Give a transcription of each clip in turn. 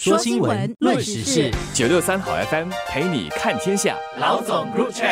说新闻，论时事，九六三好 FM 陪你看天下。老总入场。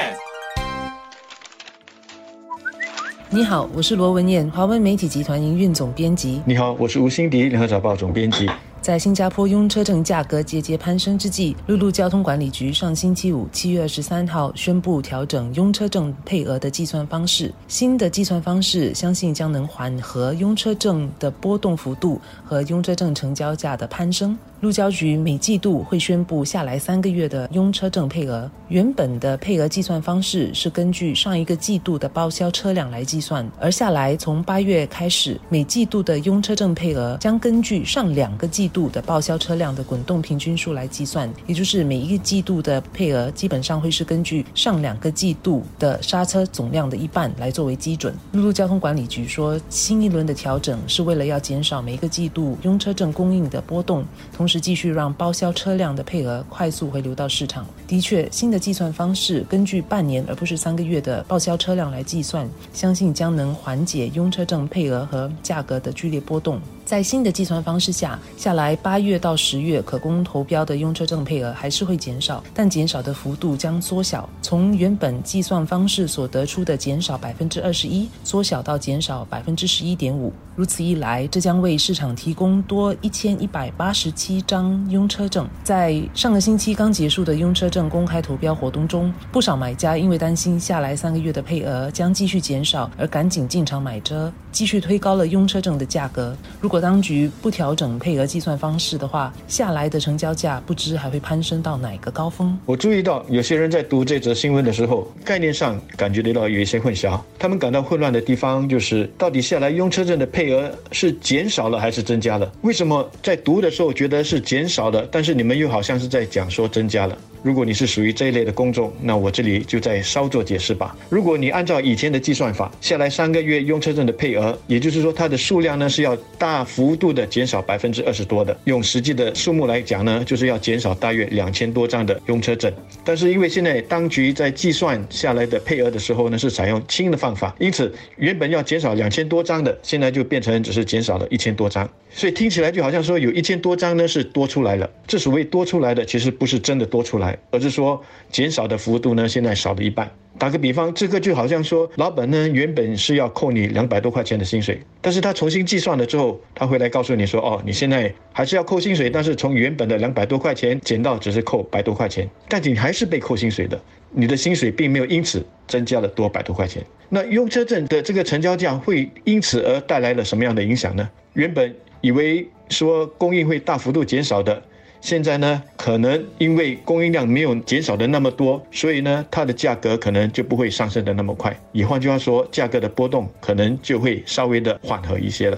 你好，我是罗文燕，华文媒体集团营运总编辑。你好，我是吴欣迪，联合早报总编辑。在新加坡拥车证价格节节攀升之际，陆路交通管理局上星期五七月二十三号宣布调整拥车证配额的计算方式。新的计算方式相信将能缓和拥车证的波动幅度和拥车证成交价的攀升。路交局每季度会宣布下来三个月的拥车证配额。原本的配额计算方式是根据上一个季度的报销车辆来计算，而下来从八月开始，每季度的拥车证配额将根据上两个季度度的报销车辆的滚动平均数来计算，也就是每一个季度的配额基本上会是根据上两个季度的刹车总量的一半来作为基准。陆路交通管理局说，新一轮的调整是为了要减少每一个季度拥车证供应的波动，同。时继续让报销车辆的配额快速回流到市场。的确，新的计算方式根据半年而不是三个月的报销车辆来计算，相信将能缓解拥车证配额和价格的剧烈波动。在新的计算方式下，下来八月到十月可供投标的用车证配额还是会减少，但减少的幅度将缩小，从原本计算方式所得出的减少百分之二十一，缩小到减少百分之十一点五。如此一来，这将为市场提供多一千一百八十七张用车证。在上个星期刚结束的用车证公开投标活动中，不少买家因为担心下来三个月的配额将继续减少，而赶紧进场买车，继续推高了用车证的价格。如果如果当局不调整配额计算方式的话，下来的成交价不知还会攀升到哪个高峰。我注意到有些人在读这则新闻的时候，概念上感觉得到有一些混淆。他们感到混乱的地方就是，到底下来用车证的配额是减少了还是增加了？为什么在读的时候觉得是减少的，但是你们又好像是在讲说增加了？如果你是属于这一类的公众，那我这里就再稍作解释吧。如果你按照以前的计算法，下来三个月用车证的配额，也就是说它的数量呢是要大幅度的减少百分之二十多的。用实际的数目来讲呢，就是要减少大约两千多张的用车证。但是因为现在当局在计算下来的配额的时候呢，是采用轻的方法，因此原本要减少两千多张的，现在就变成只是减少了一千多张。所以听起来就好像说有一千多张呢是多出来了。这所谓多出来的，其实不是真的多出来。而是说减少的幅度呢，现在少了一半。打个比方，这个就好像说，老板呢原本是要扣你两百多块钱的薪水，但是他重新计算了之后，他回来告诉你说，哦，你现在还是要扣薪水，但是从原本的两百多块钱减到只是扣百多块钱，但你还是被扣薪水的，你的薪水并没有因此增加了多百多块钱。那用车证的这个成交价会因此而带来了什么样的影响呢？原本以为说供应会大幅度减少的。现在呢，可能因为供应量没有减少的那么多，所以呢，它的价格可能就不会上升的那么快。也换句话说，价格的波动可能就会稍微的缓和一些了。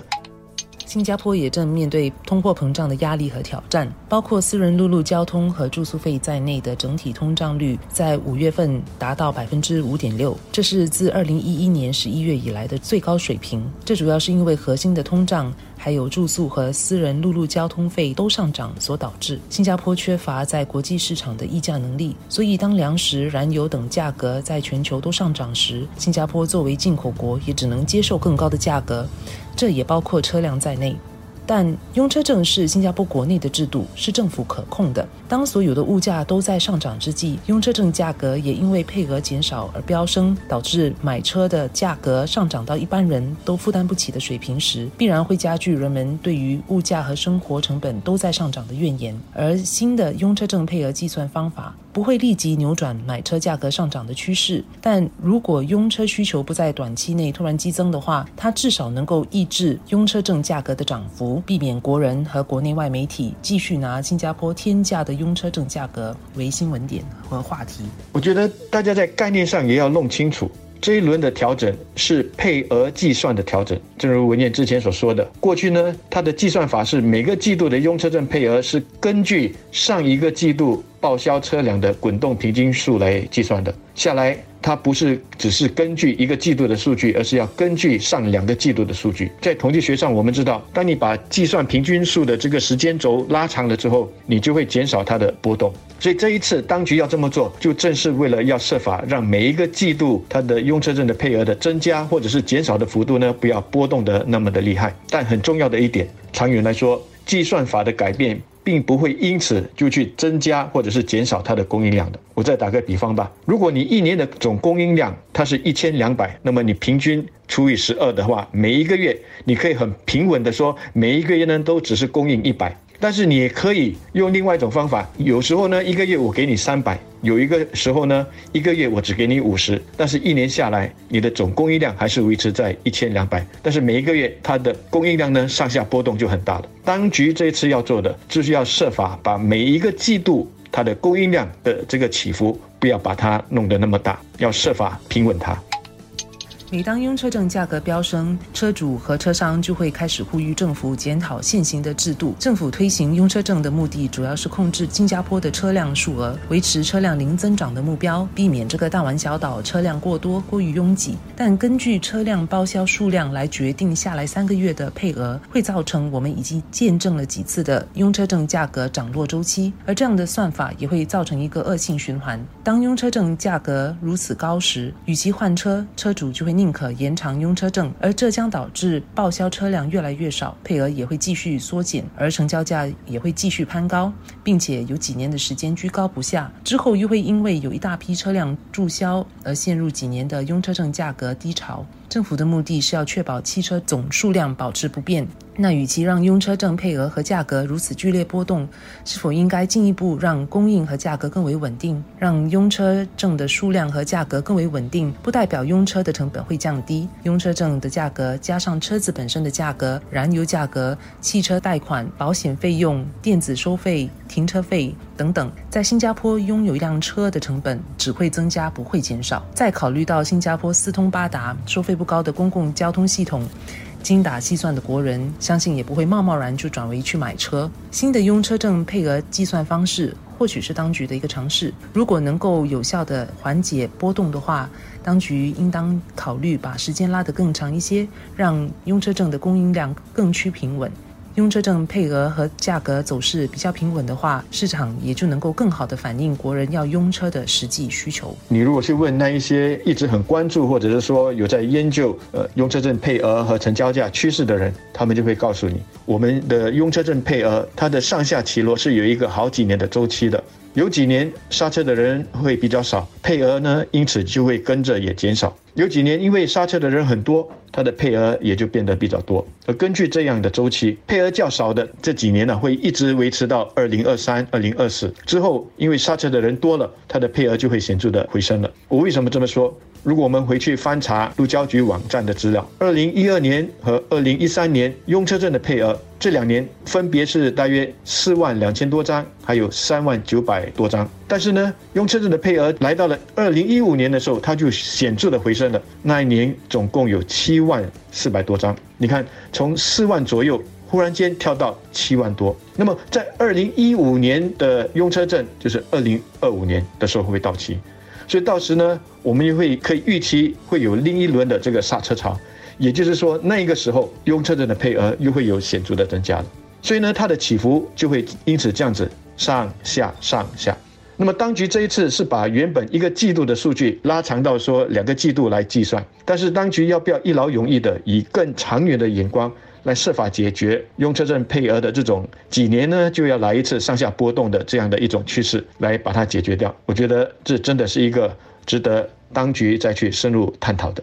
新加坡也正面对通货膨胀的压力和挑战，包括私人陆路交通和住宿费在内的整体通胀率在五月份达到百分之五点六，这是自二零一一年十一月以来的最高水平。这主要是因为核心的通胀还有住宿和私人陆路交通费都上涨所导致。新加坡缺乏在国际市场的议价能力，所以当粮食、燃油等价格在全球都上涨时，新加坡作为进口国也只能接受更高的价格。这也包括车辆在内。但用车证是新加坡国内的制度，是政府可控的。当所有的物价都在上涨之际，用车证价格也因为配额减少而飙升，导致买车的价格上涨到一般人都负担不起的水平时，必然会加剧人们对于物价和生活成本都在上涨的怨言。而新的用车证配额计算方法不会立即扭转买车价格上涨的趋势，但如果用车需求不在短期内突然激增的话，它至少能够抑制用车证价格的涨幅。避免国人和国内外媒体继续拿新加坡天价的用车证价格为新闻点和话题。我觉得大家在概念上也要弄清楚，这一轮的调整是配额计算的调整。正如文件之前所说的，过去呢，它的计算法是每个季度的用车证配额是根据上一个季度报销车辆的滚动平均数来计算的。下来。它不是只是根据一个季度的数据，而是要根据上两个季度的数据。在统计学上，我们知道，当你把计算平均数的这个时间轴拉长了之后，你就会减少它的波动。所以这一次当局要这么做，就正是为了要设法让每一个季度它的用车证的配额的增加或者是减少的幅度呢，不要波动的那么的厉害。但很重要的一点，长远来说，计算法的改变。并不会因此就去增加或者是减少它的供应量的。我再打个比方吧，如果你一年的总供应量它是一千两百，那么你平均除以十二的话，每一个月你可以很平稳的说，每一个月呢都只是供应一百。但是你也可以用另外一种方法，有时候呢，一个月我给你三百，有一个时候呢，一个月我只给你五十，但是一年下来，你的总供应量还是维持在一千两百。但是每一个月它的供应量呢，上下波动就很大了。当局这一次要做的，就是要设法把每一个季度它的供应量的这个起伏，不要把它弄得那么大，要设法平稳它。每当拥车证价格飙升，车主和车商就会开始呼吁政府检讨现行的制度。政府推行拥车证的目的，主要是控制新加坡的车辆数额，维持车辆零增长的目标，避免这个大丸小岛车辆过多、过于拥挤。但根据车辆包销数量来决定下来三个月的配额，会造成我们已经见证了几次的拥车证价格涨落周期。而这样的算法也会造成一个恶性循环：当拥车证价格如此高时，与其换车，车主就会。宁可延长拥车证，而这将导致报销车辆越来越少，配额也会继续缩减，而成交价也会继续攀高，并且有几年的时间居高不下。之后又会因为有一大批车辆注销而陷入几年的拥车证价格低潮。政府的目的是要确保汽车总数量保持不变。那与其让拥车证配额和价格如此剧烈波动，是否应该进一步让供应和价格更为稳定？让拥车证的数量和价格更为稳定，不代表拥车的成本会降低。拥车证的价格加上车子本身的价格、燃油价格、汽车贷款、保险费用、电子收费、停车费等等，在新加坡拥有一辆车的成本只会增加，不会减少。再考虑到新加坡四通八达、收费不高的公共交通系统。精打细算的国人，相信也不会贸贸然就转为去买车。新的拥车证配额计算方式，或许是当局的一个尝试。如果能够有效的缓解波动的话，当局应当考虑把时间拉得更长一些，让拥车证的供应量更趋平稳。用车证配额和价格走势比较平稳的话，市场也就能够更好地反映国人要用车的实际需求。你如果去问那一些一直很关注或者是说有在研究呃用车证配额和成交价趋势的人，他们就会告诉你，我们的用车证配额它的上下起落是有一个好几年的周期的。有几年刹车的人会比较少，配额呢因此就会跟着也减少。有几年因为刹车的人很多，它的配额也就变得比较多。而根据这样的周期，配额较少的这几年呢会一直维持到二零二三、二零二四之后，因为刹车的人多了，它的配额就会显著的回升了。我为什么这么说？如果我们回去翻查路交局网站的资料，二零一二年和二零一三年用车证的配额，这两年分别是大约四万两千多张，还有三万九百多张。但是呢，用车证的配额来到了二零一五年的时候，它就显著的回升了。那一年总共有七万四百多张。你看，从四万左右忽然间跳到七万多。那么在二零一五年的用车证，就是二零二五年的时候会到期。所以到时呢，我们也会可以预期会有另一轮的这个刹车潮，也就是说，那个时候用车证的配额又会有显著的增加了。所以呢，它的起伏就会因此这样子上下上下。那么当局这一次是把原本一个季度的数据拉长到说两个季度来计算，但是当局要不要一劳永逸的以更长远的眼光？来设法解决用车证配额的这种几年呢就要来一次上下波动的这样的一种趋势，来把它解决掉。我觉得这真的是一个值得当局再去深入探讨的。